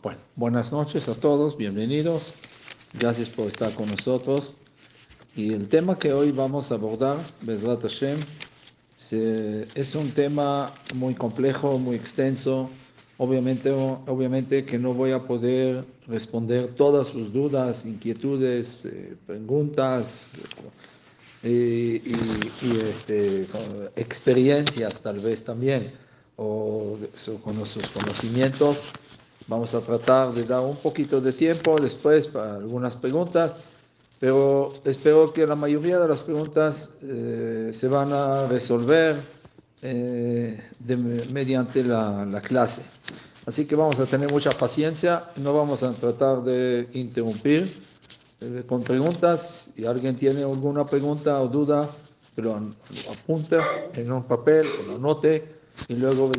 Bueno, buenas noches a todos, bienvenidos. Gracias por estar con nosotros. Y el tema que hoy vamos a abordar, Bezrat Hashem, es un tema muy complejo, muy extenso. Obviamente, obviamente que no voy a poder responder todas sus dudas, inquietudes, eh, preguntas eh, y, este, experiencias tal vez también, o con sus conocimientos. Vamos a tratar de dar un poquito de tiempo después para algunas preguntas, pero espero que la mayoría de las preguntas eh, se van a resolver eh, mediante la, la, clase. Así que vamos a tener mucha paciencia, no vamos a tratar de interrumpir eh, con preguntas. Si alguien tiene alguna pregunta o duda, que lo apunte en un papel o lo anote y luego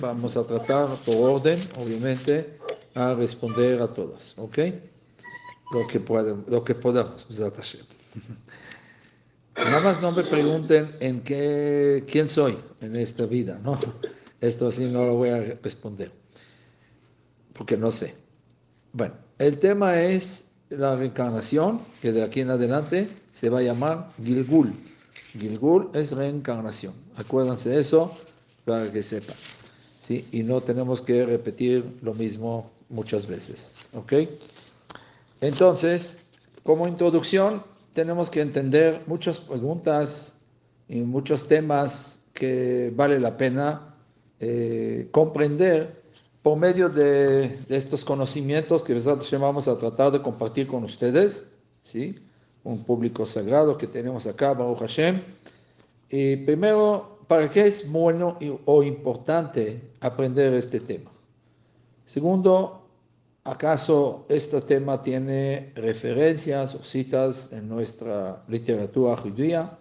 vamos a tratar por orden, obviamente, a responder a todas, ¿ok? Lo que, pueden, lo que podamos, Nada más no me pregunten en qué, quién soy en esta vida, ¿no? Esto así no lo voy a responder, porque no sé. Bueno, el tema es la reencarnación, que de aquí en adelante se va a llamar Gilgul. Gilgul es reencarnación. Acuérdense de eso para que sepan. ¿sí? Y no tenemos que repetir lo mismo muchas veces. ¿Ok? Entonces, como introducción, tenemos que entender muchas preguntas y muchos temas que vale la pena eh, comprender por medio de, estos conocimientos que vamos a tratar de compartir con ustedes, ¿sí? un público sagrado que tenemos acá, Baruch Hashem. Y primero ¿para qué es bueno o importante aprender este tema? Segundo, ¿acaso este tema tiene referencias o citas en nuestra literatura judía?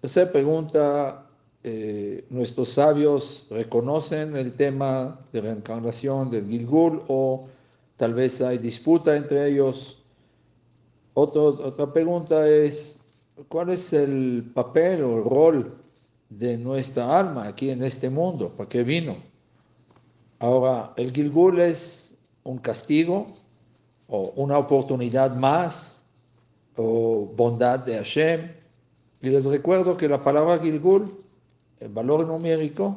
Tercera pregunta, eh, ¿nuestros sabios reconocen el tema de reencarnación del Gilgul o tal vez hay disputa entre ellos? otra pregunta es, ¿cuál es el papel o el rol de nuestra alma aquí en este mundo. ¿Para qué vino? Ahora, el Gilgul es un castigo o una oportunidad más o bondad de Hashem. Y les recuerdo que la palabra Gilgul, el valor numérico,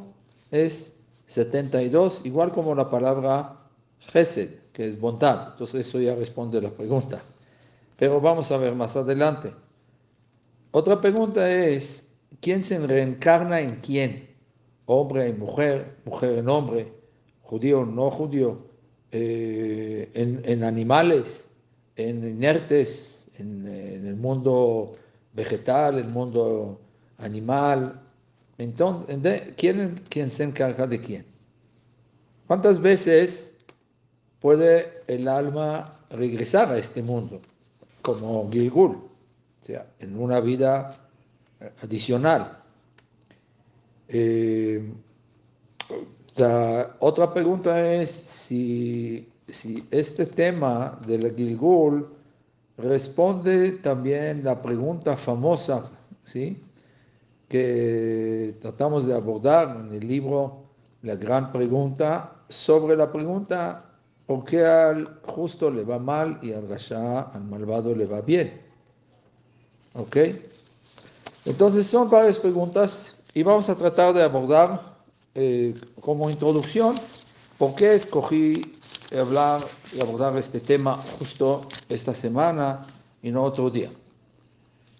es 72, igual como la palabra Gesed, que es bondad. Entonces eso ya responde la pregunta. Pero vamos a ver más adelante. Otra pregunta es, ¿Quién se reencarna en quién? Hombre en mujer, mujer en hombre, judío no judío, eh, en, animales, en inertes, en, el mundo vegetal, el mundo animal. Entonces, ¿quién, ¿quién se encarga de quién? ¿Cuántas veces puede el alma regresar a este mundo? Como Gilgul, o sea, en una vida adicional. Eh, la otra pregunta es si, si este tema del Gilgul responde también la pregunta famosa, ¿sí? que tratamos de abordar en el libro La gran pregunta, sobre la pregunta ¿por qué al justo le va mal y al rasha, al malvado, le va bien? ¿Ok? Entonces son varias preguntas y vamos a tratar de abordar eh, como introducción por qué escogí hablar y abordar este tema justo esta semana y no otro día.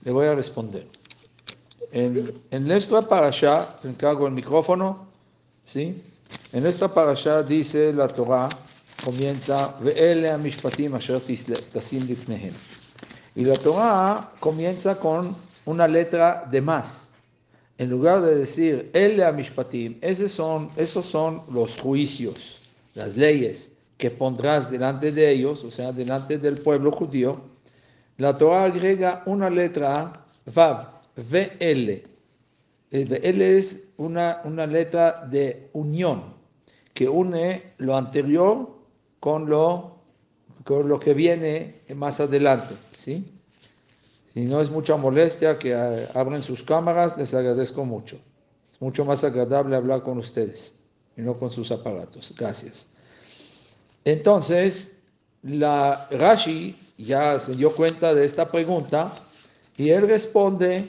Le voy a responder. En, en parasha, encargo el micrófono, ¿sí? En esta parasha dice la Torah, comienza, y la Torah comienza con una letra de más. En lugar de decir, el amishpatim, esos son, esos son los juicios, las leyes que pondrás delante de ellos, o sea, delante del pueblo judío, la Torah agrega una letra Vav, VL. VL es una, una letra de unión que une lo anterior con lo, con lo que viene más adelante. ¿sí? Si no es mucha molestia que eh, abren sus cámaras, les agradezco mucho. Es mucho más agradable hablar con ustedes y no con sus aparatos. Gracias. Entonces, la Rashi ya se dio cuenta de esta pregunta y él responde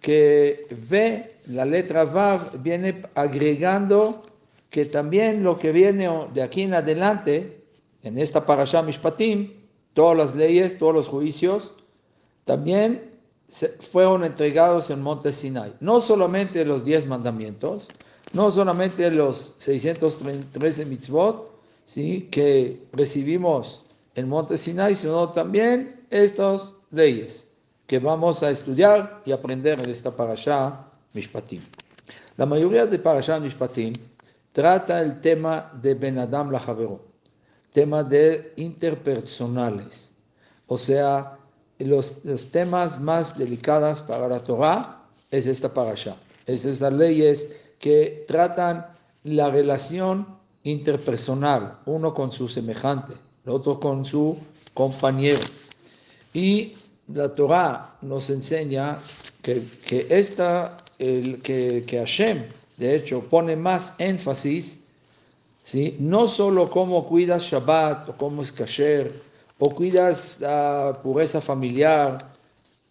que ve la letra Vav viene agregando que también lo que viene de aquí en adelante, en esta Parashah Mishpatim, todas las leyes, todos los juicios, también fueron entregados en Monte Sinai. No solamente los diez mandamientos, no solamente los 613 mitzvot ¿sí? que recibimos en Monte Sinai, sino también estas leyes que vamos a estudiar y aprender en esta Parashah Mishpatim. La mayoría de Parashah Mishpatim trata el tema de Ben Adam la tema de interpersonales, o sea, los, los temas más delicados para la Torah es esta Parashah, es estas leyes que tratan la relación interpersonal, uno con su semejante, el otro con su compañero. Y la Torah nos enseña que, que, esta, el, que, que Hashem, de hecho, pone más énfasis, ¿sí? no solo cómo cuidas Shabbat o cómo es kasher, o cuidas la pureza familiar,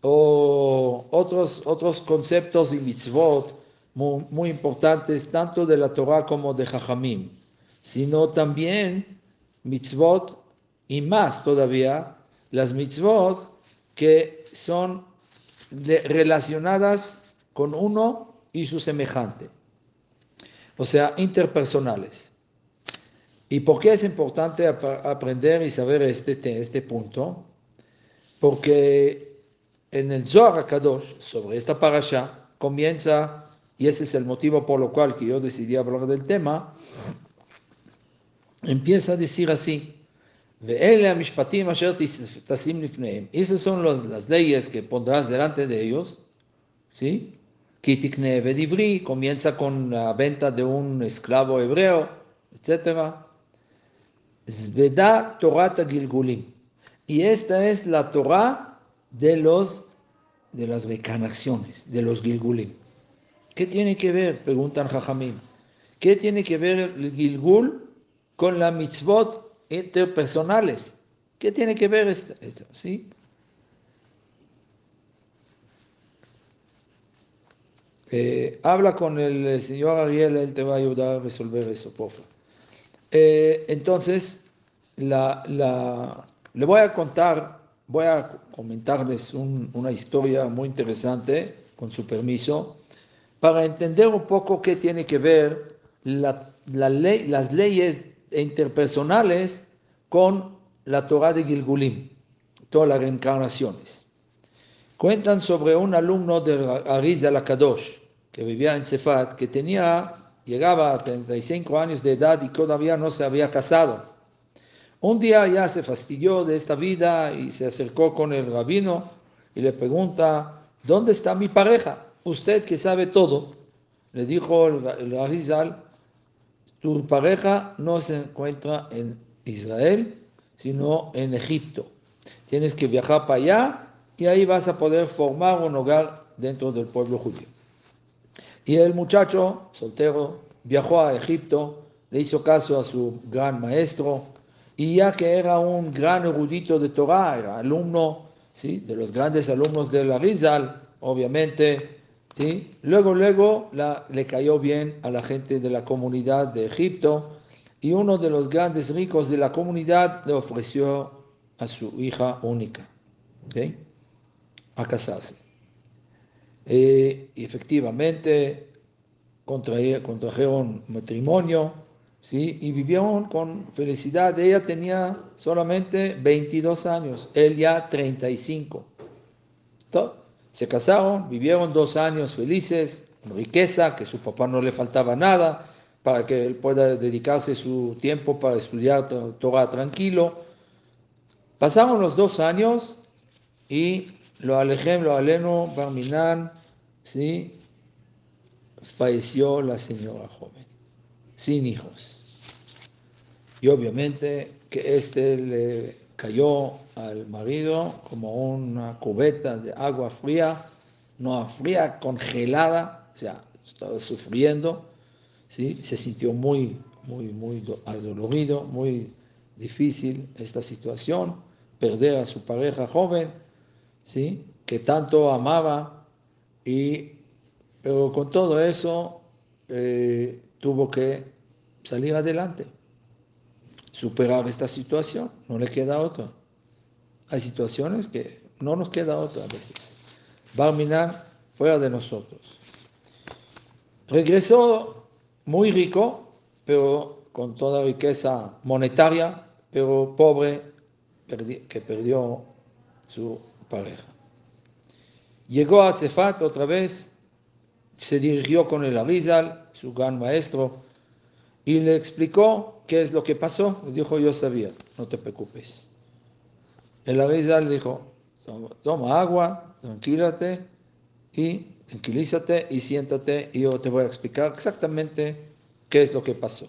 o otros, otros conceptos y mitzvot muy, muy importantes, tanto de la Torah como de Jajamim, sino también mitzvot y más todavía las mitzvot que son relacionadas con uno y su semejante, o sea, interpersonales. ¿Y por qué es importante aprender y saber este, este punto? Porque en el Zohar Kadosh, sobre esta parasha, comienza, y ese es el motivo por lo cual que yo decidí hablar del tema, empieza a decir así, esas son las leyes que pondrás delante de ellos, ¿sí? comienza con la venta de un esclavo hebreo, etc. Zveda Torah Gilgulim. Y esta es la Torah de los de las recarnaciones, de los Gilgulim. ¿Qué tiene que ver? Preguntan Jajamim. ¿Qué tiene que ver el Gilgul con la mitzvot interpersonales. ¿Qué tiene que ver esto? ¿Sí? Eh, habla con el señor Ariel, él te va a ayudar a resolver eso, por favor. Eh, entonces, le voy a contar, voy a comentarles una historia muy interesante, con su permiso, para entender un poco qué tiene que ver las leyes interpersonales con la Torah de Gilgulim, todas las reencarnaciones. Cuentan sobre un alumno de Kadosh, que vivía en Cefat, que tenía, llegaba a 35 años de edad y todavía no se había casado. Un día ya se fastidió de esta vida y se acercó con el rabino y le pregunta, ¿dónde está mi pareja? Usted que sabe todo. Le dijo el Arizal, tu pareja no se encuentra en Israel, sino en Egipto. Tienes que viajar para allá y ahí vas a poder formar un hogar dentro del pueblo judío. Y el muchacho soltero viajó a Egipto, le hizo caso a su gran maestro, y ya que era un gran erudito de Torah, era alumno ¿sí? de los grandes alumnos de la Rizal, obviamente, ¿sí? luego, luego le cayó bien a la gente de la comunidad de Egipto, y uno de los grandes ricos de la comunidad le ofreció a su hija única a casarse. Y efectivamente contrajeron matrimonio ¿sí? y vivieron con felicidad. Ella tenía solamente 22 años, él ya 35. Se casaron, vivieron dos años felices, con riqueza, que su papá no le faltaba nada para que él pueda dedicarse su tiempo para estudiar Torah tranquilo. Pasaron los dos años y lo alejem, lo aleno, Barminan, ¿sí? falleció la señora joven, sin hijos. Y obviamente que este le cayó al marido como una cubeta de agua fría, no fría, congelada, o sea, estaba sufriendo se sintió muy, muy, muy adolorido, muy difícil esta situación, perder a su pareja joven, ¿sí? que tanto amaba, y, pero con todo eso eh, tuvo que salir adelante, superar esta situación, no le queda otra. Hay situaciones que no nos queda otra a veces. Barminan fuera de nosotros. Regresó muy rico, pero con toda riqueza monetaria, pero pobre, que perdió su pareja. Llegó a Cefat otra vez, se dirigió con el Arizal, su gran maestro, y le explicó qué es lo que pasó. dijo, yo sabía, no te preocupes. El Arizal dijo, toma agua, tranquilate y tranquilízate y siéntate y yo te voy a explicar exactamente qué es lo que pasó.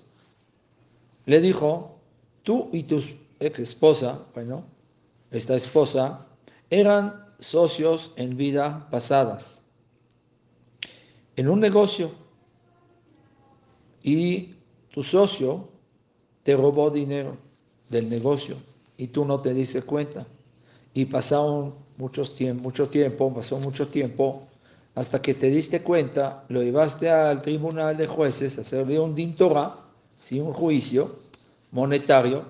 Le dijo, tú y tu ex esposa, bueno, esta esposa, eran socios en vida pasadas, en un negocio, y tu socio te robó dinero del negocio y tú no te diste cuenta. Y pasaron muchos tiempo, mucho tiempo, pasó mucho tiempo, hasta que te diste cuenta, lo llevaste al tribunal de jueces a hacerle un dintora, ¿sí? un juicio monetario,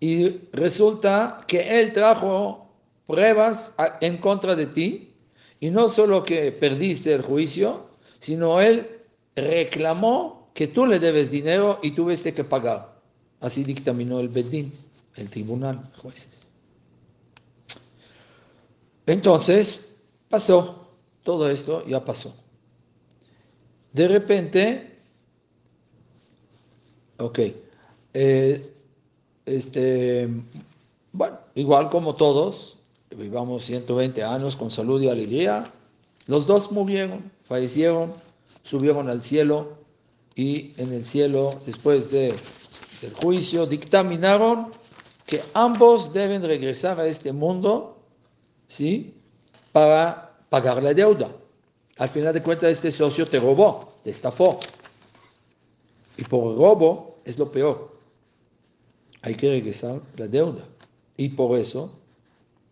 y resulta que él trajo pruebas en contra de ti, y no solo que perdiste el juicio, sino él reclamó que tú le debes dinero y tuviste que pagar. Así dictaminó el Bedín, el tribunal, jueces. Entonces, pasó, todo esto ya pasó. De repente, ok, eh, este, bueno, igual como todos, vivamos 120 años con salud y alegría, los dos murieron, fallecieron, subieron al cielo y en el cielo, después de, del juicio, dictaminaron que ambos deben regresar a este mundo ¿sí? Para pagar la deuda. Al final de cuentas, este socio te robó, te estafó. Y por robo es lo peor. Hay que regresar la deuda. Y por eso,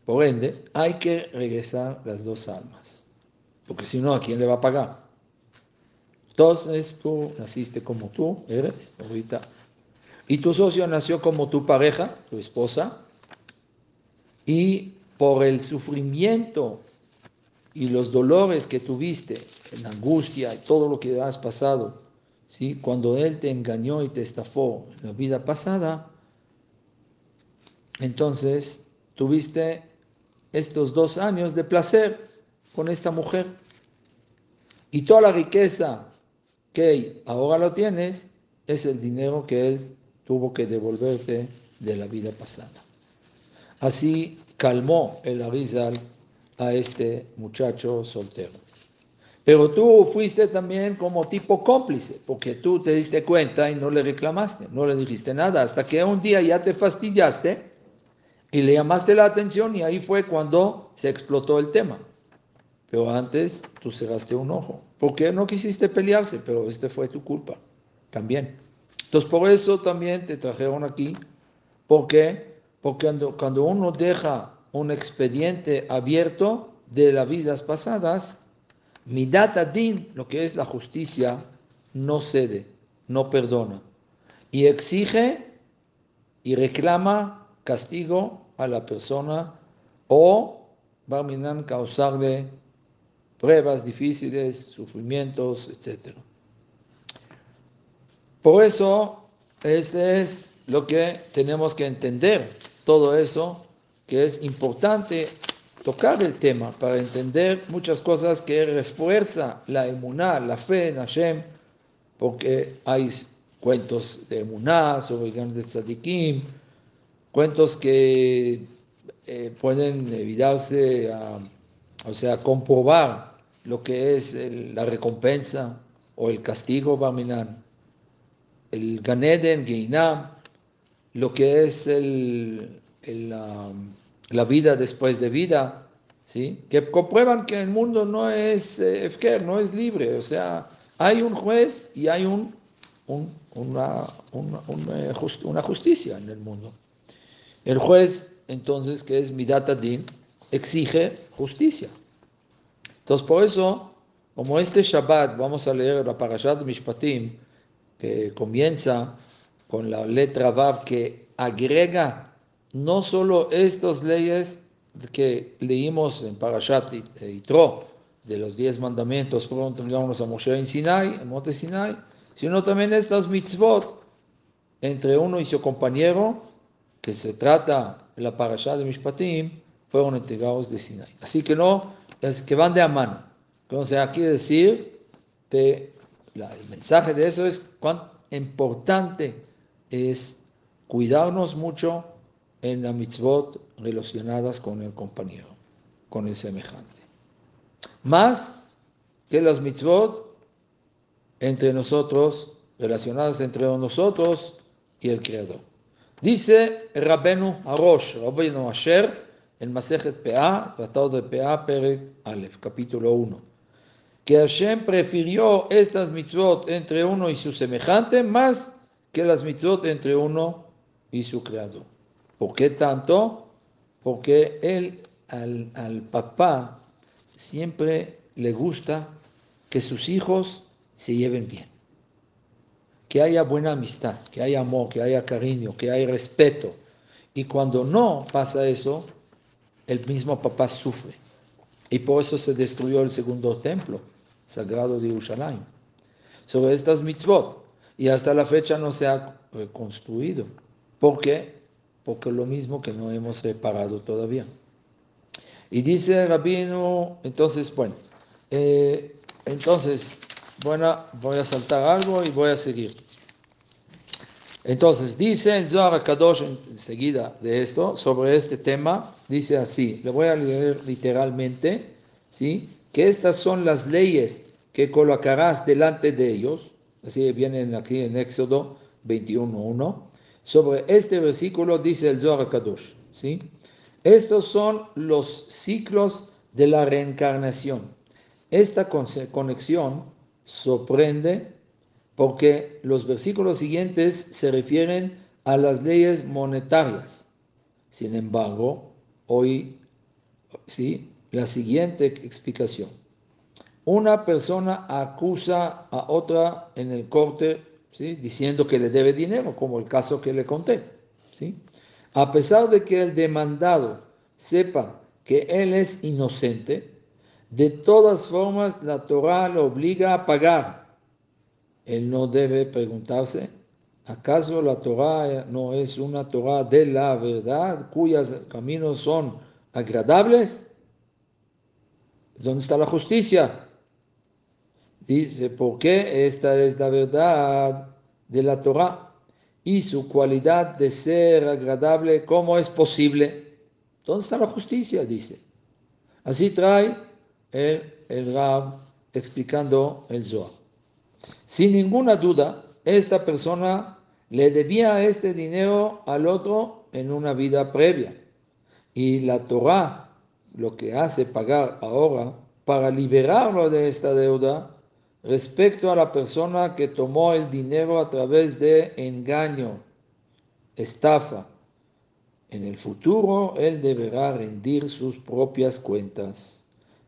por ende, hay que regresar las dos almas. Porque si no, ¿a quién le va a pagar? Entonces tú naciste como tú eres ahorita. Y tu socio nació como tu pareja, tu esposa. Y por el sufrimiento y los dolores que tuviste, la angustia y todo lo que has pasado, ¿sí? cuando Él te engañó y te estafó en la vida pasada, entonces tuviste estos dos años de placer con esta mujer. Y toda la riqueza que ahora lo tienes es el dinero que Él tuvo que devolverte de la vida pasada. Así calmó el Arizal a este muchacho soltero. Pero tú fuiste también como tipo cómplice, porque tú te diste cuenta y no le reclamaste, no le dijiste nada, hasta que un día ya te fastidiaste y le llamaste la atención y ahí fue cuando se explotó el tema. Pero antes tú cerraste un ojo, porque no quisiste pelearse, pero este fue tu culpa también. Entonces por eso también te trajeron aquí, porque porque cuando, cuando uno deja un expediente abierto de las vidas pasadas, midat din, lo que es la justicia, no cede, no perdona. Y exige y reclama castigo a la persona o Barminan causarle pruebas difíciles, sufrimientos, etc. Por eso, este es lo que tenemos que entender todo eso, que es importante tocar el tema para entender muchas cosas que refuerza la emuná, la fe en Hashem, porque hay cuentos de emuná sobre grandes tzadikim, cuentos que eh, pueden evitarse, a, o sea, comprobar lo que es la recompensa o el castigo Barminan. El Ganeden, Geinam, lo que es el, la, vida después de vida, ¿sí? que comprueban que el mundo no es eh, no es libre, o sea, hay un juez y hay un, una, una, justicia en el mundo. El juez, entonces, que es Midat Adin, exige justicia. Entonces, por eso, como este Shabbat, vamos a leer la Parashat Mishpatim, que comienza con la letra Vav, que agrega no solo estas leyes que leímos en Parashat Yitro, de los diez mandamientos, pronto entregamos a Moshe en Sinai, en Monte Sinai, sino también estas mitzvot entre uno y su compañero, que se trata de la Parashat de Mishpatim, fueron entregados de Sinai. Así que no, es que van de a mano. Entonces, aquí decir que el mensaje de eso es cuán importante es cuidarnos mucho en las mitzvot relacionadas con el compañero, con el semejante. Más que las mitzvot entre nosotros, relacionadas entre nosotros y el Creador. Dice Rabenu Arosh, Rabenu Asher, en Masejet Pea, Tratado de Pea, Perek Aleph, capítulo 1, que Hashem prefirió estas mitzvot entre uno y su semejante más que las mitzvot entre uno y su Creador. ¿Por qué tanto? Porque él, al, al papá, siempre le gusta que sus hijos se lleven bien, que haya buena amistad, que haya amor, que haya cariño, que haya respeto. Y cuando no pasa eso, el mismo papá sufre. Y por eso se destruyó el segundo templo sagrado de Jerusalén. Sobre estas mitzvot. Y hasta la fecha no se ha reconstruido. ¿Por qué? Porque lo mismo que no hemos reparado todavía. Y dice Rabino, entonces, bueno, eh, entonces, bueno, voy a saltar algo y voy a seguir. Entonces, dice el Zohar Kadosh enseguida de esto, sobre este tema, dice así, le voy a leer literalmente, ¿sí? Que estas son las leyes que colocarás delante de ellos, así vienen aquí en Éxodo 21.1, sobre este versículo dice el Zohar Kadosh, ¿sí? Estos son los ciclos de la reencarnación. Esta conexión sorprende porque los versículos siguientes se refieren a las leyes monetarias. Sin embargo, hoy, ¿sí? La siguiente explicación. Una persona acusa a otra en el corte, ¿sí? Diciendo que le debe dinero, como el caso que le conté, ¿sí? A pesar de que el demandado sepa que él es inocente, de todas formas la Torah lo obliga a pagar. Él no debe preguntarse, ¿acaso la Torah no es una Torah de la verdad cuyos caminos son agradables? ¿Dónde está la justicia? Dice, ¿por qué esta es la verdad de la Torah? y su cualidad de ser agradable, ¿cómo es posible? ¿Dónde está la justicia? Dice. Así trae el, el Rab explicando el Zohar. Sin ninguna duda, esta persona le debía este dinero al otro en una vida previa. Y la Torah lo que hace pagar ahora para liberarlo de esta deuda respecto a la persona que tomó el dinero a través de engaño, estafa. En el futuro él deberá rendir sus propias cuentas.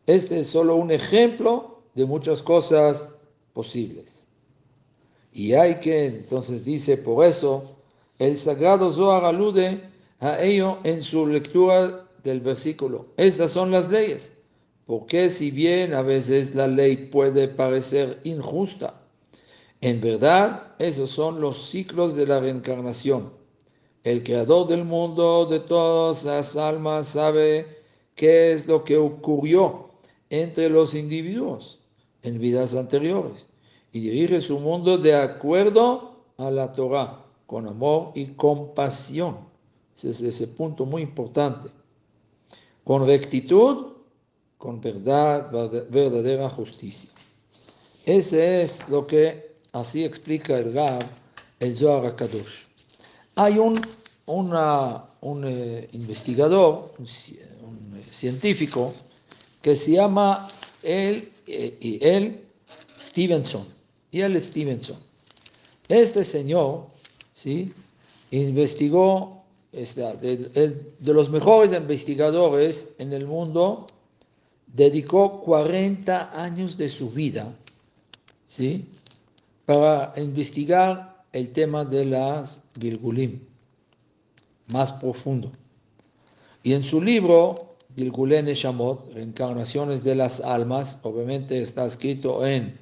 Este es solo un ejemplo de muchas cosas posibles. Y hay que, entonces dice, por eso, el sagrado Zohar alude a ello en su lectura del versículo. Estas son las leyes. Porque si bien a veces la ley puede parecer injusta, en verdad esos son los ciclos de la reencarnación. El creador del mundo, de todas las almas, sabe qué es lo que ocurrió entre los individuos en vidas anteriores y dirige su mundo de acuerdo a la Torah, con amor y compasión. Ese es ese punto muy importante. Con rectitud con verdad, verdadera justicia. Ese es lo que así explica el Rab, el Zohar Kadosh. Hay un, un eh, investigador, un, científico, que se llama eh, y él Stevenson, y él Stevenson. Este señor, ¿sí? investigó de, los mejores investigadores en el mundo, dedicó 40 años de su vida ¿sí? para investigar el tema de las Gilgulim, más profundo. Y en su libro, Gilgulen Shamot, Reencarnaciones de las Almas, obviamente está escrito en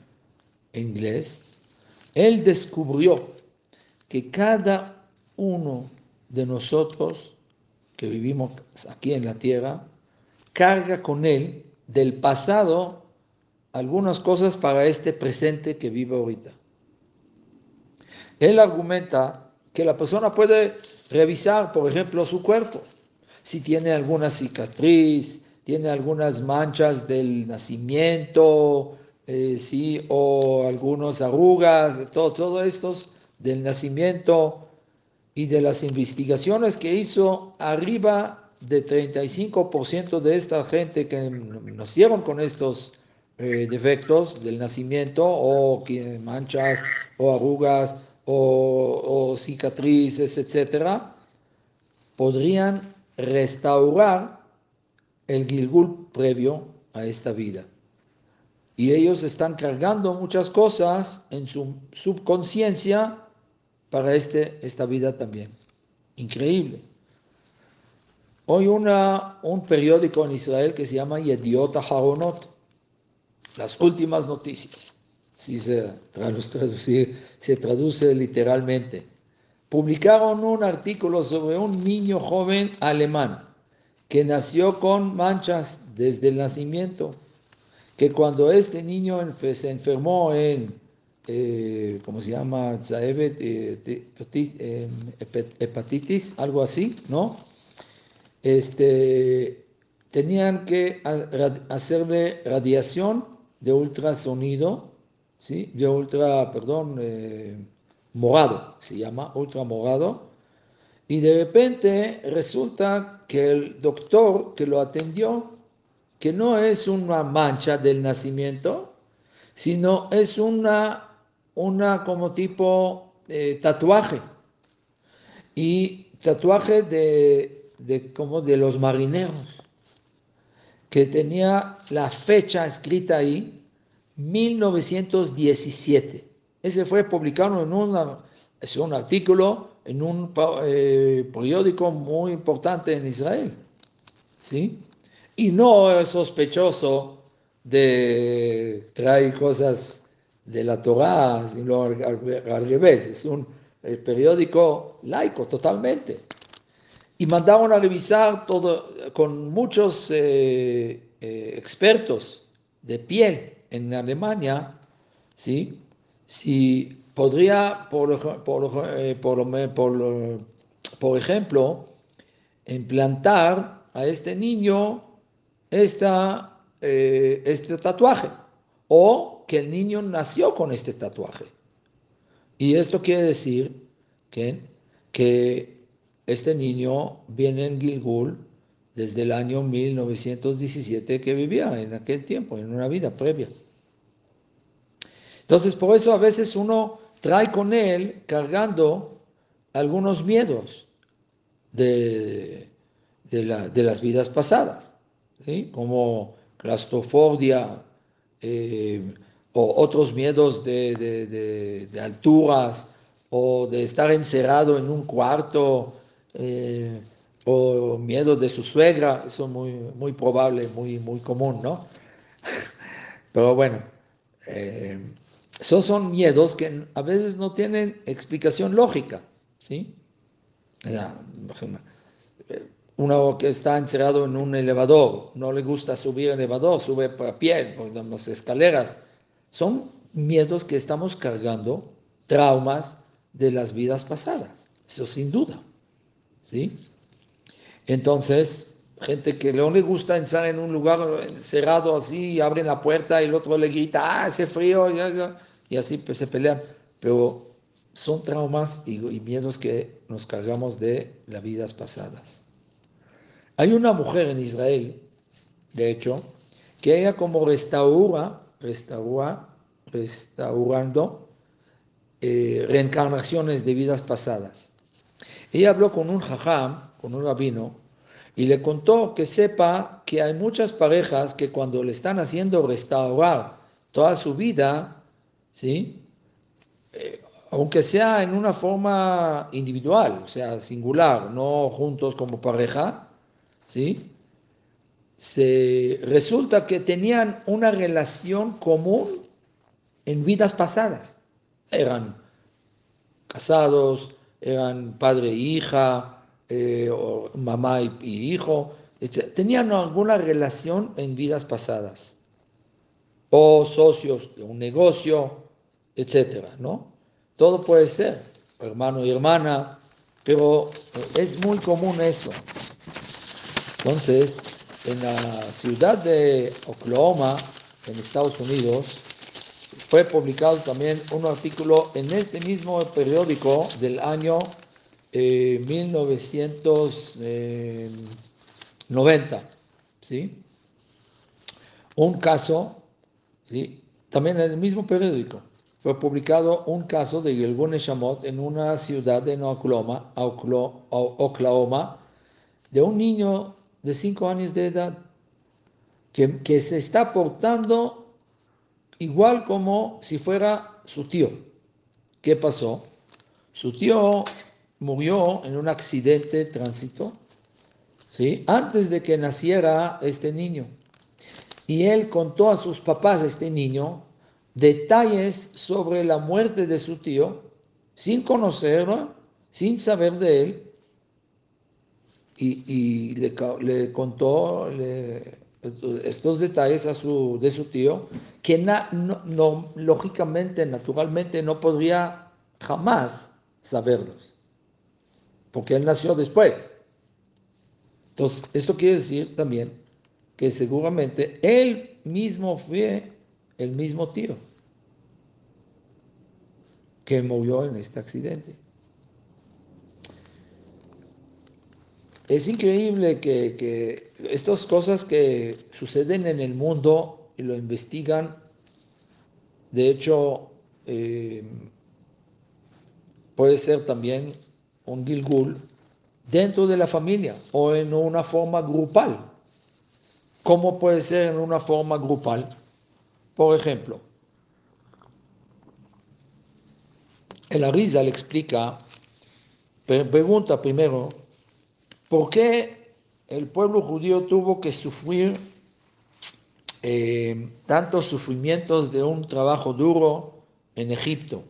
inglés, él descubrió que cada uno de nosotros que vivimos aquí en la tierra carga con él del pasado algunas cosas para este presente que vive ahorita. Él argumenta que la persona puede revisar, por ejemplo, su cuerpo, si tiene alguna cicatriz, tiene algunas manchas del nacimiento, eh, sí, o algunas arrugas, todo, todo estos del nacimiento y de las investigaciones que hizo arriba de 35% de esta gente que nacieron con estos eh, defectos del nacimiento o manchas o arrugas o, cicatrices, etcétera, podrían restaurar el Gilgul previo a esta vida. Y ellos están cargando muchas cosas en su subconsciencia para este, esta vida también. Increíble. Hoy una, un periódico en Israel que se llama Yediot Haronot, las últimas noticias, si se se traduce literalmente, publicaron un artículo sobre un niño joven alemán que nació con manchas desde el nacimiento que cuando este niño se enfermó en, eh, ¿cómo se llama? Eh, em, hepatitis, algo así, ¿no? Este, tenían que hacerle radiación de ultrasonido, ¿sí? De ultra, perdón, eh, morado, se llama ultramorado, y de repente resulta que el doctor que lo atendió que no es una mancha del nacimiento, sino es una, una como tipo eh, tatuaje. Y tatuaje de, de, como de los marineros, que tenía la fecha escrita ahí, 1917. Ese fue publicado en una, es un artículo en un eh, periódico muy importante en Israel. ¿Sí? y no es sospechoso de traer cosas de la Torah, sino al, revés, es un periódico laico totalmente. Y mandaron a revisar todo con muchos eh, eh, expertos de piel en Alemania, ¿sí? Si podría, por, por, eh, por, por ejemplo, implantar a este niño esta, eh, este tatuaje o que el niño nació con este tatuaje. Y esto quiere decir que, que este niño viene en Gilgul desde el año 1917 que vivía en aquel tiempo, en una vida previa. Entonces, por eso a veces uno trae con él cargando algunos miedos de, de las vidas pasadas como claustrofobia eh, o otros miedos de, alturas o de estar encerrado en un cuarto eh, o miedo de su suegra, eso es muy, muy probable, muy, muy común, ¿no? Pero bueno, eh, esos son miedos que a veces no tienen explicación lógica, ¿sí? uno que está encerrado en un elevador, no le gusta subir el elevador, sube por pie, por las escaleras. Son miedos que estamos cargando, traumas de las vidas pasadas, eso sin duda. ¿Sí? Entonces, gente que no le gusta entrar en un lugar cerrado así, abren la puerta y el otro le grita, ah, hace frío, y, así pues, se pelean. Pero son traumas y miedos que nos cargamos de las vidas pasadas. Hay una mujer en Israel, de hecho, que ella como restaura, restaura, restaurando eh, reencarnaciones de vidas pasadas. Ella habló con un jajam, con un rabino, y le contó que sepa que hay muchas parejas que cuando le están haciendo restaurar toda su vida, ¿sí? Eh, aunque sea en una forma individual, o sea, singular, no juntos como pareja, ¿sí? Se, resulta que tenían una relación común en vidas pasadas. Eran casados, eran padre e hija, eh, o mamá y, hijo, tenían alguna relación en vidas pasadas, o socios de un negocio, etcétera, ¿no? Todo puede ser, hermano y hermana, pero es muy común eso. Entonces, en la ciudad de Oklahoma, en Estados Unidos, fue publicado también un artículo en este mismo periódico del año 1990, eh, ¿sí? Un caso, ¿sí? También en el mismo periódico fue publicado un caso de Gilgun Shamot en una ciudad en Oklahoma, de un niño de 5 años de edad que, que se está portando igual como si fuera su tío. ¿Qué pasó? Su tío murió en un accidente de tránsito, ¿sí? antes de que naciera este niño. Y él contó a sus papás, este niño, detalles sobre la muerte de su tío, sin conocerlo, sin saber de él, y, le, contó estos detalles a su, de su tío, que no, lógicamente, naturalmente, no podría jamás saberlos porque él nació después. Entonces, esto quiere decir también que seguramente él mismo fue el mismo tío que murió en este accidente. Es increíble que, estas cosas que suceden en el mundo y lo investigan, de hecho, eh, puede ser también un Gilgul dentro de la familia o en una forma grupal. ¿Cómo puede ser en una forma grupal? Por ejemplo, el Arisa le explica, pregunta primero, ¿por qué el pueblo judío tuvo que sufrir eh, tantos sufrimientos de un trabajo duro en Egipto?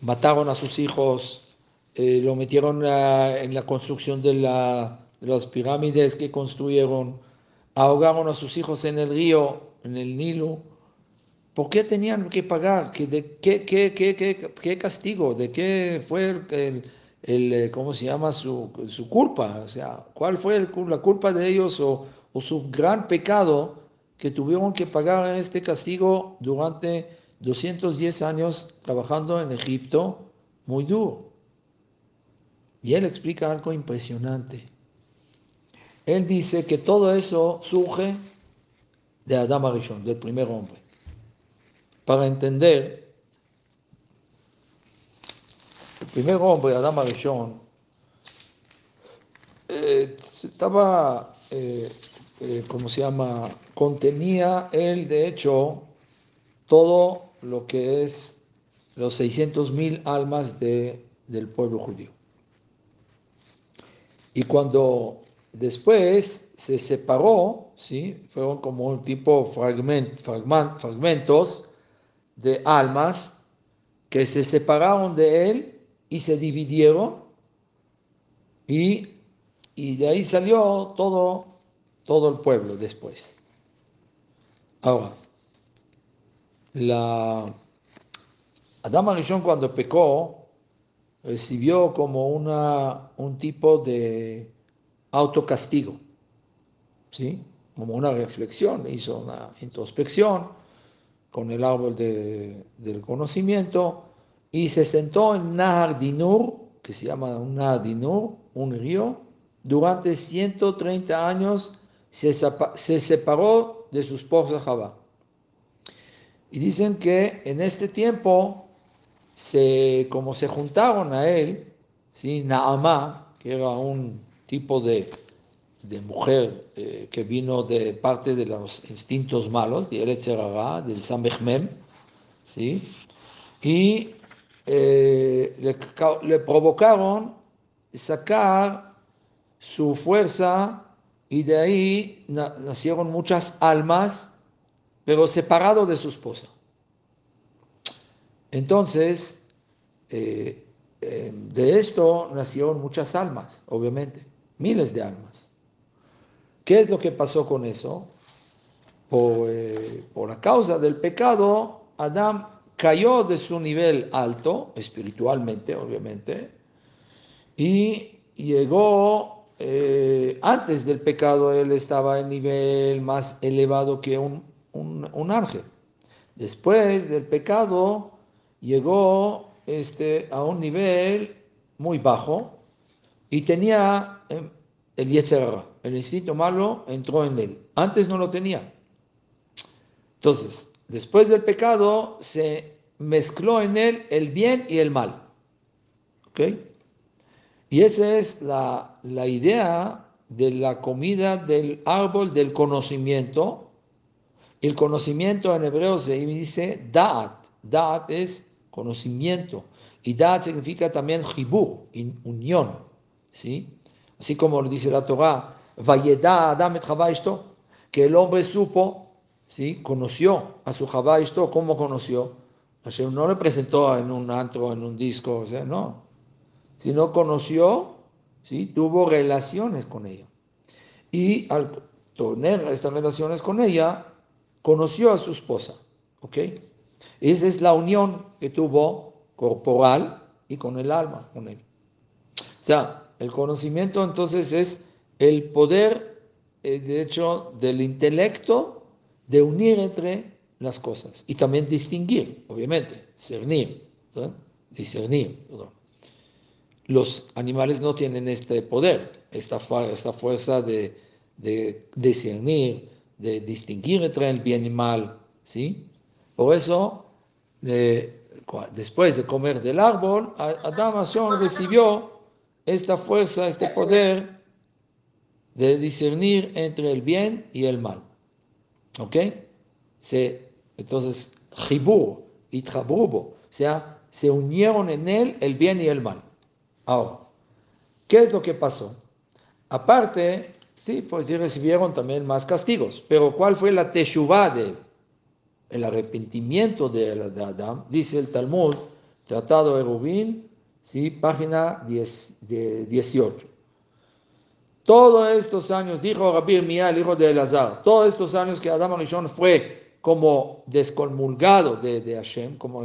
Mataron a sus hijos, eh, lo metieron en la construcción de, las pirámides que construyeron, ahogaron a sus hijos en el río, en el Nilo. ¿Por qué tenían que pagar? ¿Qué, de, qué, qué, qué, castigo? ¿De qué fue el, eh, ¿cómo se llama? Su, su, culpa. O sea, ¿cuál fue la culpa de ellos o, o su gran pecado que tuvieron que pagar este castigo durante 210 años trabajando en Egipto? Muy duro. Y él explica algo impresionante. Él dice que todo eso surge de Adam Arishon, del primer hombre. Para entender, el primer hombre, Adam Arishon, eh, estaba, eh, eh, ¿cómo se llama? Contenía él, de hecho, todo lo que es los 600 mil almas de, del pueblo judío. Y cuando después se separó, ¿sí? fueron como un tipo fragment, fragmentos de almas que se separaron de él y se dividieron y, y de ahí salió todo, todo el pueblo después. Ahora, la Adama Rishon cuando pecó, recibió como una, un tipo de autocastigo, ¿sí? como una reflexión, hizo una introspección con el árbol del conocimiento y se sentó en Nahar Dinur, que se llama un Nahar Dinur, un río, durante 130 años se, se separó de su esposa Jabá. Y dicen que en este tiempo se, como se juntaron a él, ¿sí? Naamá, que era un tipo de, de mujer eh, que vino de parte de los instintos malos, de Eretzerara, del Samechmem, ¿sí? y eh, le, provocaron sacar su fuerza y de ahí nacieron muchas almas, pero separado de su esposa. Entonces, eh, de esto nacieron muchas almas, obviamente, miles de almas. ¿Qué es lo que pasó con eso? Por, eh, por la causa del pecado, Adán cayó de su nivel alto, espiritualmente, obviamente, y llegó eh, antes del pecado él estaba en nivel más elevado que un, un, ángel. Después del pecado llegó este, a un nivel muy bajo y tenía em, el Yetzerara, el instinto malo entró en él. Antes no lo tenía. Entonces, después del pecado se mezcló en él el bien y el mal. ¿Ok? Y esa es la, idea de la comida del árbol del conocimiento. El conocimiento en hebreo se dice da'at. Da'at es conocimiento. Y da'at significa también jibur, unión. ¿sí? Así como dice la Torah, Vayeda Adam et que el hombre supo, ¿sí? conoció a su Jabá ¿cómo conoció? Hashem no le presentó en un antro, en un disco, o sea, no sino conoció, ¿sí? tuvo relaciones con ella. Y al tener estas relaciones con ella, conoció a su esposa. ¿Ok? Esa es la unión que tuvo corporal y con el alma, con él. O sea, el conocimiento entonces es el poder, eh, de hecho, del intelecto de unir entre las cosas y también distinguir, obviamente, discernir, discernir, perdón. Los animales no tienen este poder, esta, fuerza de, discernir, de distinguir entre el bien y mal. ¿sí? Por eso, después de comer del árbol, Adán recibió esta fuerza, este poder de discernir entre el bien y el mal. ¿Ok? Se, entonces, Jibur y Trabrubo, o sea, se unieron en él el bien y el mal. Ahora, ¿qué es lo que pasó? Aparte, sí, pues recibieron también más castigos, pero ¿cuál fue la teshuvah de El arrepentimiento de, Adán, dice el Talmud, Tratado de Rubín, sí, página 10, 18. Todos estos años, dijo Rabbi Mía, el hijo de Elazar, todos estos años que Adán Arishon fue como descomulgado de, de Hashem, como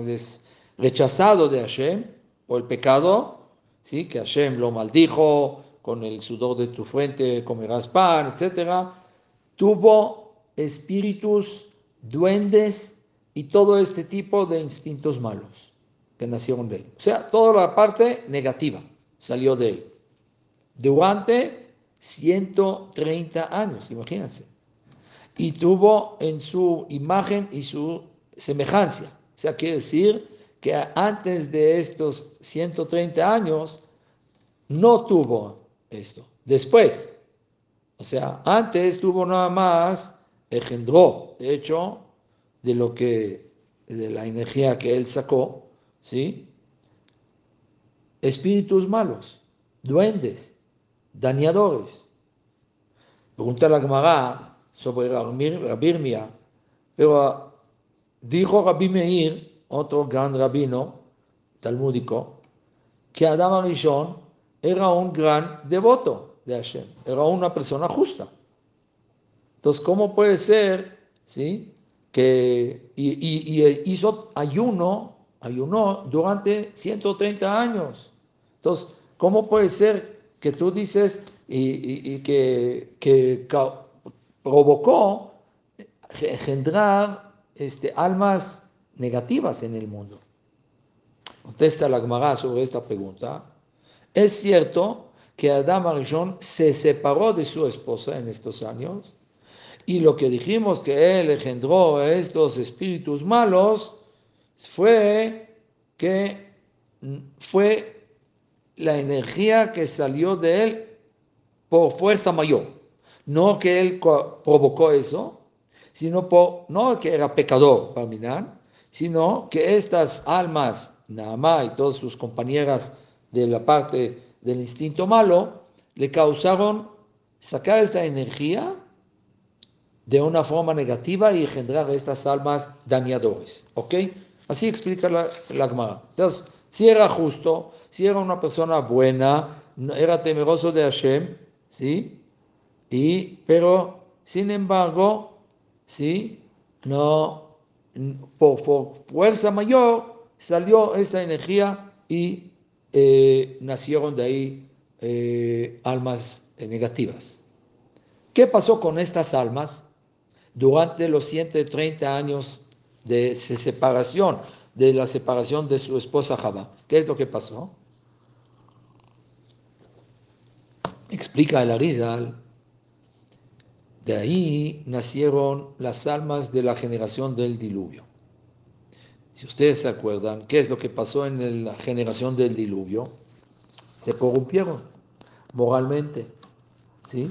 rechazado de Hashem por el pecado, ¿sí? que Hashem lo maldijo, con el sudor de tu fuente comerás pan, etc. Tuvo espíritus, duendes y todo este tipo de instintos malos que nacieron de él. O sea, toda la parte negativa salió de él. Durante 130 años, imagínense. Y tuvo en su imagen y su semejanza. O sea, quiere decir que antes de estos 130 años no tuvo esto. Después, o sea, antes tuvo nada más, engendró, de hecho, de lo que, de la energía que él sacó, ¿sí? Espíritus malos, duendes, dañadores. Pregunta la Gemara sobre Rabirmia, pero dijo Rabbi Meir, otro gran rabino talmúdico, que Adam Arishon era un gran devoto de Hashem, era una persona justa. Entonces, ¿cómo puede ser, sí, que y, hizo ayuno, ayunó durante 130 años? Entonces, ¿cómo puede ser que tú dices y, que, que provocó engendrar este, almas negativas en el mundo. Contesta la Gemara sobre esta pregunta. Es cierto que Adam Arishon se separó de su esposa en estos años y lo que dijimos que él engendró estos espíritus malos fue que fue la energía que salió de él por fuerza mayor. No que él provocó eso, sino no que era pecador, minar, sino que estas almas, Naamá y todas sus compañeras de la parte del instinto malo, le causaron sacar esta energía de una forma negativa y generar estas almas dañadores. ¿Ok? Así explica la, la Gemara. Entonces, si era justo, si era una persona buena, era temeroso de Hashem, ¿sí? Y, pero, sin embargo, ¿sí? No, por, fuerza mayor salió esta energía y eh, nacieron de ahí eh, almas negativas. ¿Qué pasó con estas almas durante los 130 años de separación, de la separación de su esposa Java? ¿Qué es lo que pasó? Explica el Arizal, de ahí nacieron las almas de la generación del diluvio. Si ustedes se acuerdan, ¿qué es lo que pasó en la generación del diluvio? Se corrompieron moralmente ¿sí?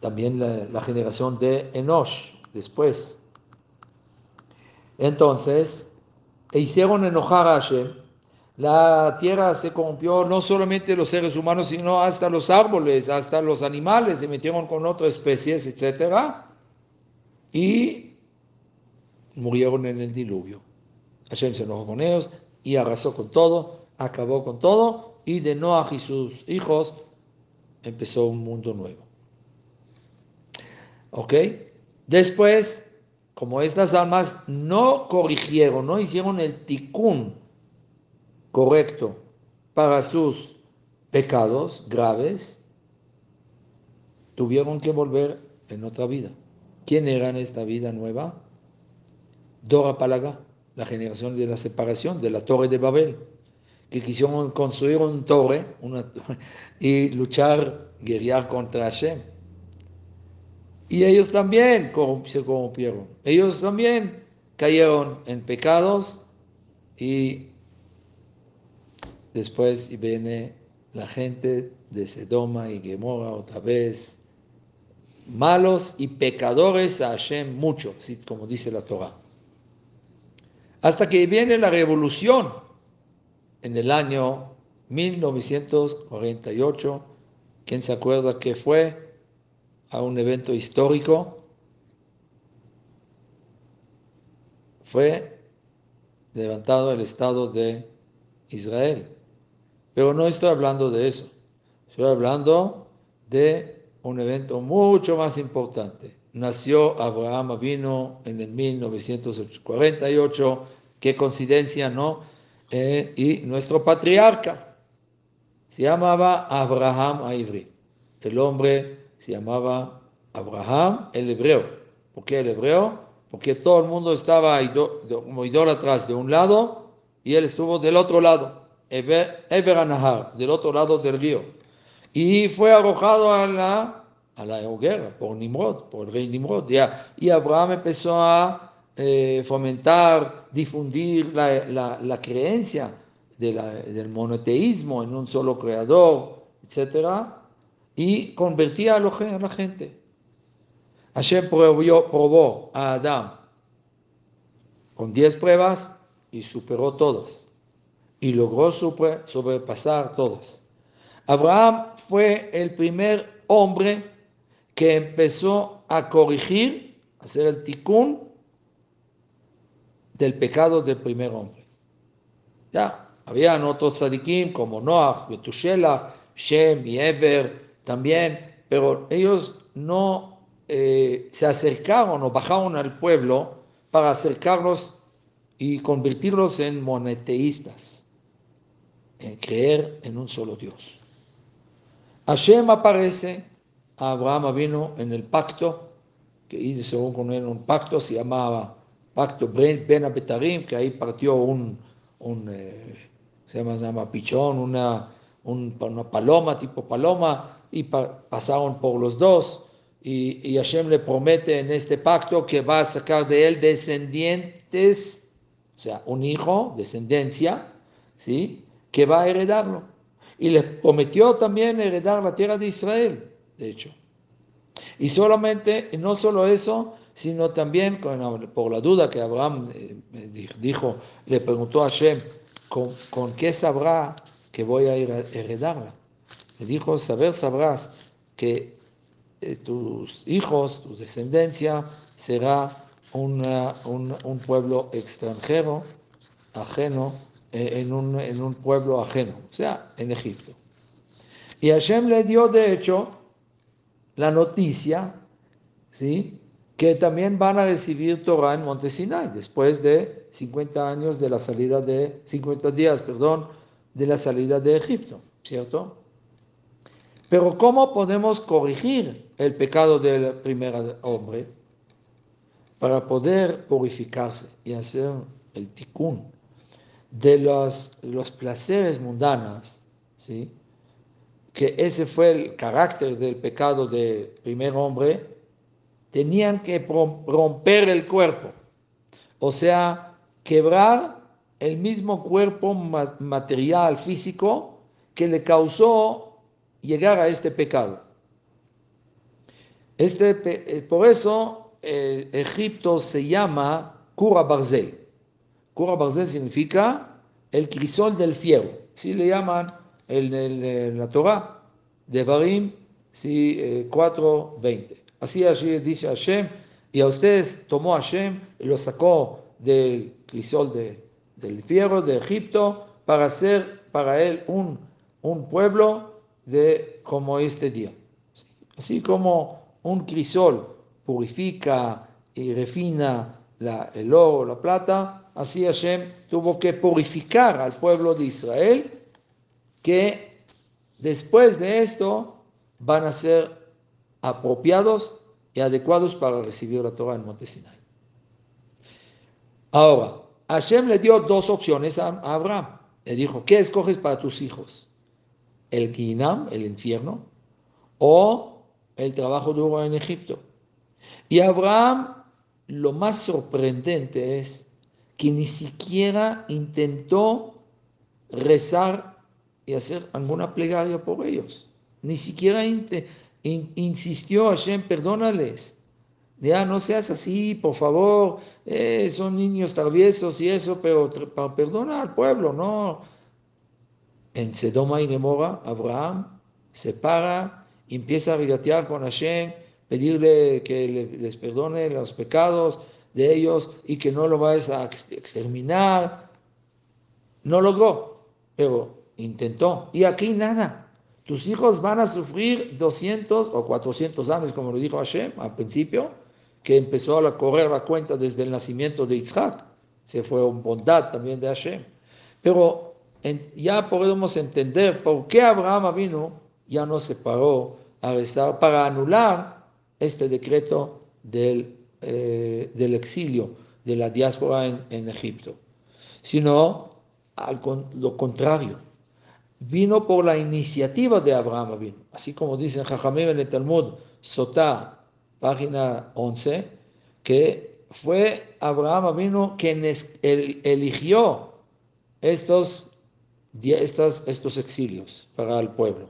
También la, generación de Enosh después. Entonces, e hicieron enojar a Hashem. La tierra se corrompió, no solamente los seres humanos, sino hasta los árboles, hasta los animales se metieron con otras especies, etc. Y murieron en el diluvio. Hashem se enojó con ellos y arrasó con todo, acabó con todo, y de Noah y sus hijos empezó un mundo nuevo. ¿Ok? Después, como estas almas no corrigieron, no hicieron el tikkun correcto para sus pecados graves, tuvieron que volver en otra vida. ¿Quién era en esta vida nueva? Dora Palaga, la generación de la separación de la torre de Babel, que quisieron construir una torre y luchar, guerrear contra Hashem. Y ellos también se corrompieron. Ellos también cayeron en pecados y después viene la gente de Sedoma y Gemora otra vez, malos y pecadores a Hashem mucho, como dice la Torah. Hasta que viene la revolución en el año 1948, ¿quién se acuerda qué fue? A un evento histórico fue levantado el Estado de Israel. Pero no estoy hablando de eso. Estoy hablando de un evento mucho más importante. Nació Abraham vino en el 1948. Qué coincidencia, ¿no? Eh, y nuestro patriarca se llamaba Abraham Aivri, el hombre se llamaba Abraham el hebreo. ¿Por qué el hebreo? Porque todo el mundo estaba como idólatras de un lado y él estuvo del otro lado, Eber, del otro lado del río. Y fue arrojado a la, a la hoguera por Nimrod, por el rey Nimrod. Y Abraham empezó a eh, fomentar, difundir la, la, creencia del monoteísmo en un solo creador, etcétera y convertía a la gente. Hashem probó, probó a Adán con diez pruebas y superó todas. Y logró sobrepasar todas. Abraham fue el primer hombre que empezó a corregir, a hacer el tikkun del pecado del primer hombre. Ya, habían otros sadikim como Noah, Betushela, Shem y Ever, también, pero ellos no eh, se acercaron o bajaron al pueblo para acercarlos y convertirlos en moneteístas, en creer en un solo Dios. Hashem aparece, Abraham vino en el pacto, que hizo con él un pacto, se llamaba Pacto Ben Abetarim, que ahí partió un, eh, se, llama, se llama pichón, una, una paloma, tipo paloma, y pasaron por los dos. Y, y, Hashem le promete en este pacto que va a sacar de él descendientes, o sea, un hijo, descendencia, ¿sí? que va a heredarlo. y les prometió también heredar la tierra de Israel, de hecho. Y solamente, no solo eso, sino también por la duda que Abraham eh, dijo, le preguntó a Hashem, ¿con, ¿con, qué sabrá que voy a heredarla? Le dijo, saber sabrás que eh, tus hijos, tu descendencia, será un, un, pueblo extranjero, ajeno, eh, en un, en un pueblo ajeno, o sea, en Egipto. Y Hashem le dio, de hecho, la noticia, ¿sí? que también van a recibir Torah en Monte Sinai, después de 50 años de la salida de, 50 días, perdón, de la salida de Egipto, ¿cierto? Pero ¿cómo podemos corregir el pecado del primer hombre para poder purificarse y hacer el tikkun de los, los placeres mundanos, ¿sí? que ese fue el carácter del pecado del primer hombre, tenían que romper el cuerpo, o sea, quebrar el mismo cuerpo material, físico, que le causó llegar a este pecado. Este, eh, por eso Egipto se llama Kura Barzel. Kura Barzel significa el crisol del fierro. Así le llaman en, la Torah, de Barim sí, 4.20. Así, así dice Hashem, y a ustedes tomó Hashem y lo sacó del crisol de, del fierro de Egipto para hacer para él un, un pueblo de como este día. Así como un crisol purifica y refina la, el oro, la plata, así Hashem tuvo que purificar al pueblo de Israel, que después de esto van a ser apropiados y adecuados para recibir la Torah en Monte Sinai. Ahora, Hashem le dio dos opciones a Abraham. Le dijo, ¿qué escoges para tus hijos? ¿El Ginam, el infierno, o el trabajo duro en Egipto? Y Abraham, lo más sorprendente es que ni siquiera intentó rezar y hacer alguna plegaria por ellos. Ni siquiera intentó insistió Hashem, perdónales. Ya no seas así, por favor, eh, son niños traviesos y eso, pero para perdonar al pueblo, no. En Sedoma y Gemora, Abraham se para empieza a regatear con Hashem, pedirle que les perdone los pecados de ellos y que no lo vayas a exterminar. No logró, pero intentó. Y aquí nada. Tus hijos van a sufrir 200 o 400 años, como lo dijo Hashem al principio, que empezó a correr la cuenta desde el nacimiento de Isaac. Se fue un bondad también de Hashem. Pero ya podemos entender por qué Abraham vino, ya no se paró a rezar para anular este decreto del, eh, del exilio, de la diáspora en, Egipto, sino al lo contrario vino por la iniciativa de Abraham vino. Así como dice Jajamim en el Talmud, Sotá, página 11, que fue Abraham vino quien eligió estos, estos exilios para el pueblo.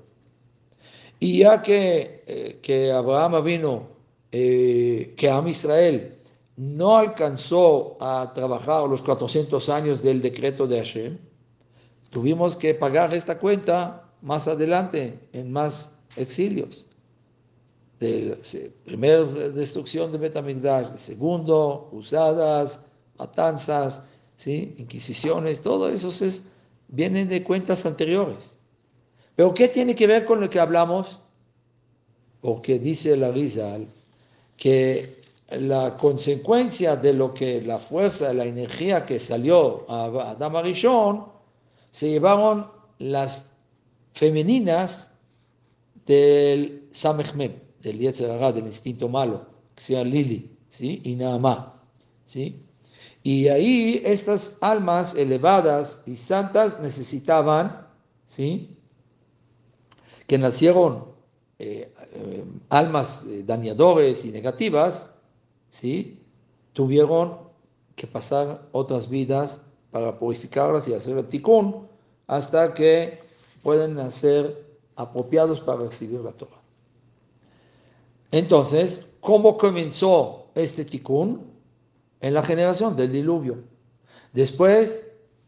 Y ya que, eh, que Abraham vino, eh, que Am Israel no alcanzó a trabajar los 400 años del decreto de Hashem, tuvimos que pagar esta cuenta más adelante en más exilios. De primera destrucción de Betamigdash, segundo, usadas, matanzas, ¿sí? inquisiciones, todo eso es, vienen de cuentas anteriores. Pero ¿qué tiene que ver con lo que hablamos? Porque dice la Rizal que la consecuencia de lo que la fuerza, la energía que salió a Adam Arishon se llevaron las femeninas del Samechmem, del Yetzerara, del instinto malo, que sea Lili ¿sí? y Naamá. ¿sí? Y ahí estas almas elevadas y santas necesitaban, ¿sí? que nacieron eh, eh, almas eh, dañadores y negativas, ¿sí? tuvieron que pasar otras vidas para purificarlas y hacer el ticún hasta que pueden ser apropiados para recibir la Torah. Entonces, ¿cómo comenzó este tikkun? En la generación del diluvio. Después,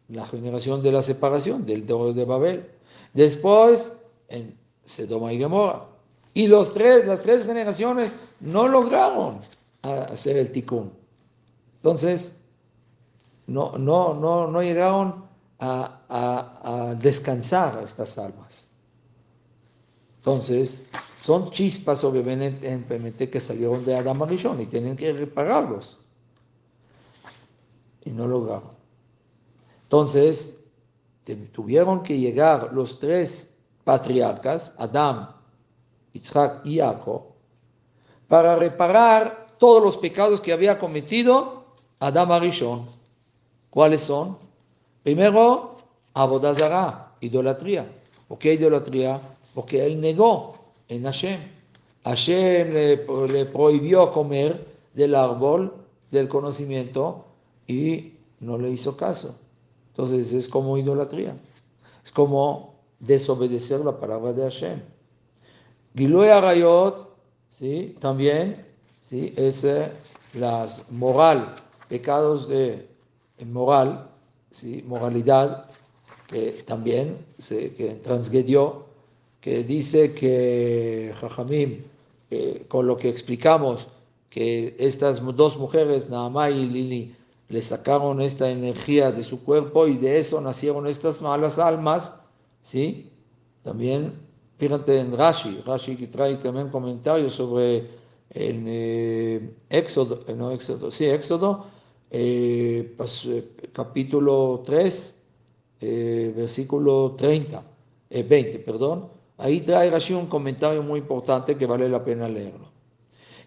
la generación de la separación del de Babel. Después, en Sedoma y Gomorra. Y los tres, las tres generaciones no lograron hacer el tikkun. Entonces, no, no, no, no llegaron a, a, a descansar estas almas. Entonces, son chispas obviamente que salieron de Adam Arishon y tienen que repararlos. Y no lograron. Entonces, tuvieron que llegar los tres patriarcas, Adam, Isaac y Jacob, para reparar todos los pecados que había cometido Adam Arishon. ¿Cuáles son? Primero, Abodazara, idolatría. ¿Por qué idolatría? Porque él negó en Hashem. Hashem le, prohibió comer del árbol del conocimiento y no le hizo caso. Entonces es como idolatría. Es como desobedecer la palabra de Hashem. Giloy Arayot, ¿sí? también ¿sí? es eh, moral, pecados de moral, ¿sí? moralidad, que también se que transgredió que dice que Jajamim, eh, con lo que explicamos, que estas dos mujeres, Naamá y Lili, le sacaron esta energía de su cuerpo y de eso nacieron estas malas almas, ¿sí? También, fíjate en Rashi, Rashi que trae también comentarios sobre el eh, Éxodo, eh, no Éxodo, sí, Éxodo, capítulo 3, versículo 30, 20, perdón, Ahí trae Rashi un comentario muy importante que vale la pena leerlo.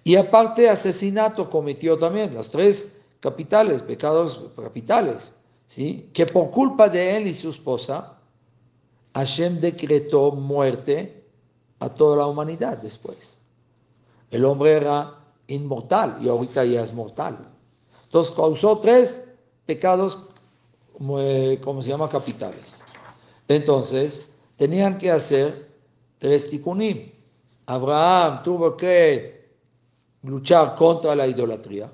Y aparte, asesinato cometió también, las tres capitales, pecados capitales, ¿sí? que por culpa de él y su esposa, Hashem decretó muerte a toda la humanidad después. El hombre era inmortal y ahorita ya es mortal. Entonces causó tres pecados, eh, como se llama, capitales. Entonces, tenían que hacer tres tikunim. Abraham tuvo que luchar contra la idolatría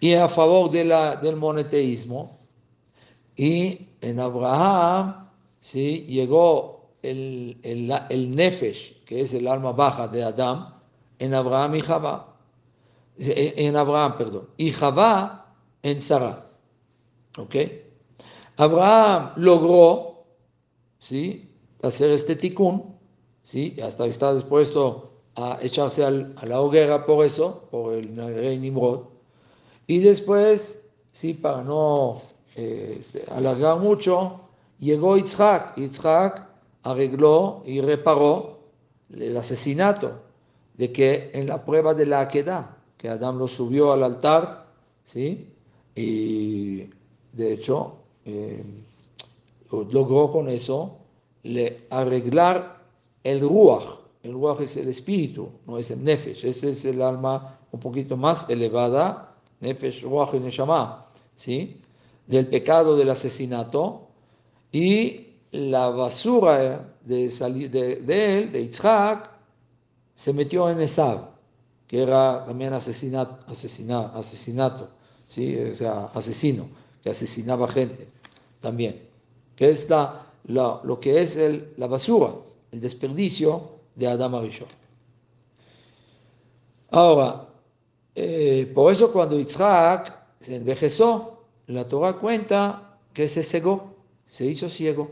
y a favor de la, del monoteísmo. Y en Abraham ¿sí? llegó el, el, el, nefesh, que es el alma baja de Adán, en Abraham y Javá. En Abraham, perdón. Y Javá en Sarah. ¿Ok? Abraham logró ¿sí? hacer este tikkun ¿sí? hasta está dispuesto a echarse a la hoguera por eso, por el rey Nimrod. Y después, sí, para no eh, este, alargar mucho, llegó Yitzhak. Yitzhak arregló y reparó el asesinato de que en la prueba de la Aquedad, que Adán lo subió al altar, ¿sí? y de hecho eh, logró con eso le arreglar el ruach. El ruach es el espíritu, no es el nefesh. Ese es el alma un poquito más elevada, nefesh, ruach y neshama, ¿sí? Del pecado del asesinato. Y la basura de, salir de, él, de Yitzhak, se metió en Esab, que era también asesinato, asesinato ¿sí? o sea, asesino, que asesinaba gente también. Que es lo que es el, la basura el desperdicio de Adam Arishon. Ahora, eh, por eso cuando Yitzhak se envejezó, la Torah cuenta que se cegó, se hizo ciego.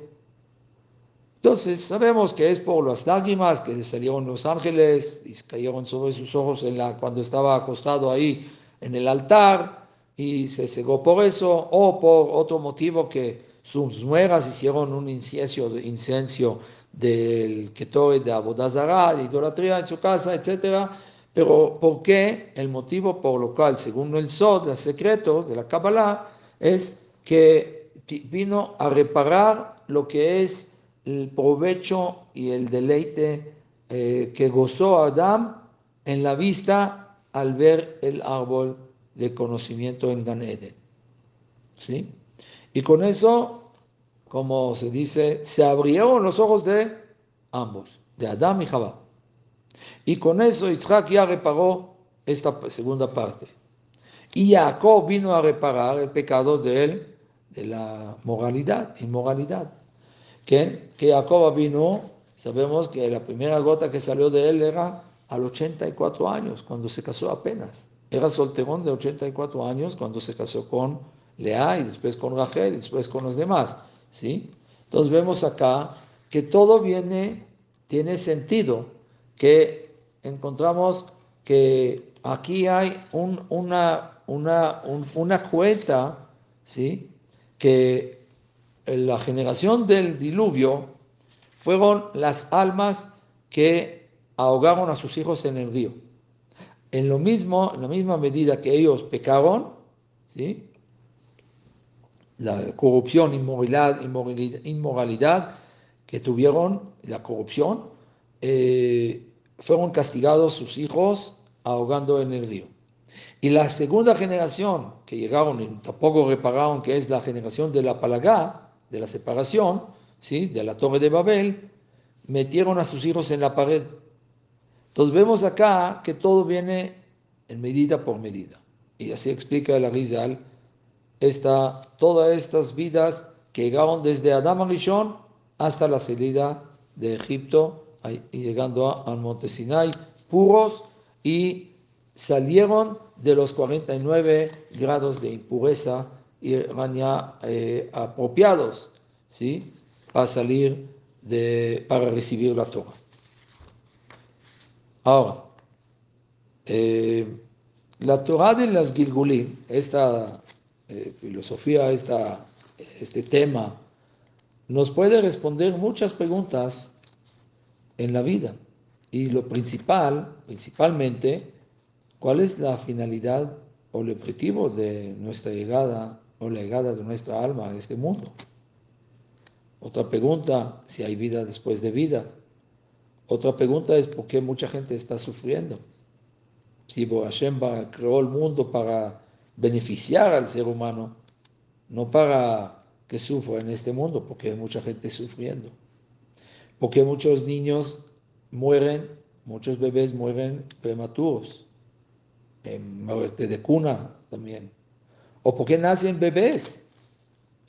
Entonces sabemos que es por las lágrimas que salieron los ángeles y cayeron sobre sus ojos en la, cuando estaba acostado ahí en el altar y se cegó por eso o por otro motivo que sus nueras hicieron un incienso, del Ketoe de Abodazara, de idolatría en su casa, etc. Pero ¿por qué? El motivo por lo cual, según el Sod, el secreto de la Kabbalah, es que vino a reparar lo que es el provecho y el deleite eh, que gozó Adán en la vista al ver el árbol de conocimiento en Gan Eden. ¿Sí? Y con eso como se dice, se abrieron los ojos de ambos, de Adán y Jabá. Y con eso Isaac ya reparó esta segunda parte. Y Jacob vino a reparar el pecado de él, de la moralidad, inmoralidad. Que, que Jacob vino, sabemos que la primera gota que salió de él era a los 84 años, cuando se casó apenas. Era solterón de 84 años cuando se casó con Lea y después con Rachel y después con los demás. ¿sí? Entonces vemos acá que todo viene, tiene sentido, que encontramos que aquí hay una, una, una cuenta, ¿sí? que la generación del diluvio fueron las almas que ahogaron a sus hijos en el río. En lo mismo, en la misma medida que ellos pecaron, ¿sí? la corrupción, inmoralidad, inmoralidad, que tuvieron, la corrupción, eh, fueron castigados sus hijos ahogando en el río. Y la segunda generación que llegaron y tampoco repararon, que es la generación de la palagá, de la separación, ¿sí? de la torre de Babel, metieron a sus hijos en la pared entonces vemos acá que todo viene en medida por medida. Y así explica el Arizal esta, todas estas vidas que llegaron desde Adán Rishon hasta la salida de Egipto, llegando al monte Sinai, puros y salieron de los 49 grados de impureza y eran ya eh, apropiados ¿sí? para salir de, para recibir la Torah. Ahora, eh, la Torah de las Gilgulim, esta eh, filosofía, esta, este tema, nos puede responder muchas preguntas en la vida. Y lo principal, principalmente, ¿cuál es la finalidad o el objetivo de nuestra llegada o la llegada de nuestra alma a este mundo? Otra pregunta, si hay vida después de vida. Otra pregunta es por qué mucha gente está sufriendo. Si Hashem creó el mundo para beneficiar al ser humano, no para que sufra en este mundo, porque hay mucha gente sufriendo. Porque muchos niños mueren, muchos bebés mueren prematuros, en muerte de cuna también. O porque nacen bebés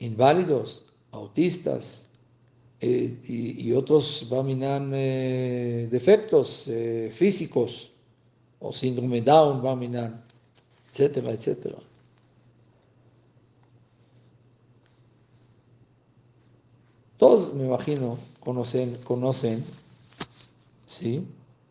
inválidos, autistas, eh, y, otros vaminan eh, defectos eh, físicos o síndrome Down vaminan, etcétera, etcétera. Todos, me imagino, conocen, conocen, ¿sí?